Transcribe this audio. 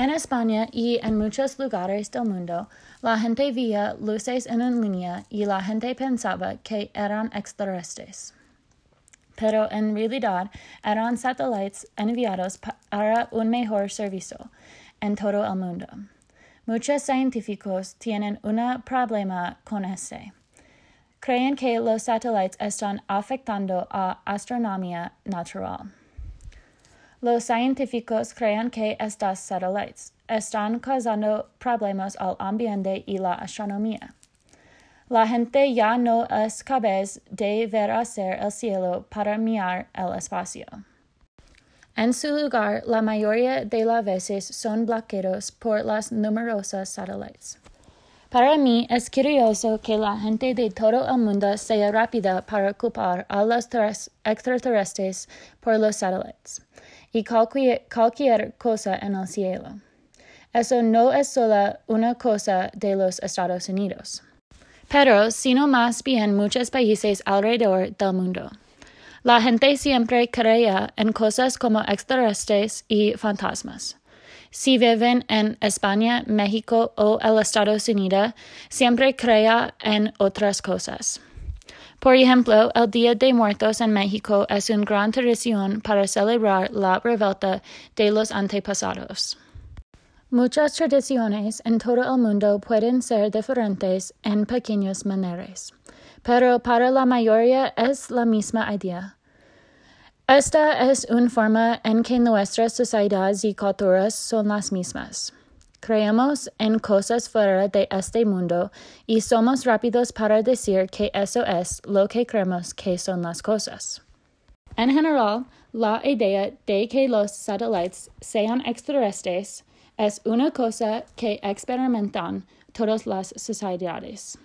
En España y en muchos lugares del mundo, la gente veía luces en línea y la gente pensaba que eran extraterrestres. Pero en realidad eran satélites enviados para un mejor servicio en todo el mundo. Muchos científicos tienen un problema con este. Creen que los satélites están afectando a astronomía natural. Los científicos creen que estos satélites están causando problemas al ambiente y la astronomía. La gente ya no es capaz de ver hacia el cielo para mirar el espacio. En su lugar, la mayoría de las veces son bloqueados por las numerosas satélites. Para mí es curioso que la gente de todo el mundo sea rápida para culpar a los extraterrestres por los satélites y cualquier, cualquier cosa en el cielo. Eso no es solo una cosa de los Estados Unidos, pero sino más bien muchos países alrededor del mundo. La gente siempre creía en cosas como extraterrestres y fantasmas. Si viven en España, México o Estados Unidos, siempre crea en otras cosas. Por ejemplo, el Día de Muertos en México es una gran tradición para celebrar la revuelta de los antepasados. Muchas tradiciones en todo el mundo pueden ser diferentes en pequeñas maneras, pero para la mayoría es la misma idea. Esta es una forma en que nuestras sociedades y culturas son las mismas. Creemos en cosas fuera de este mundo y somos rápidos para decir que eso es lo que creemos que son las cosas. En general, la idea de que los satélites sean extraterrestres es una cosa que experimentan todas las sociedades.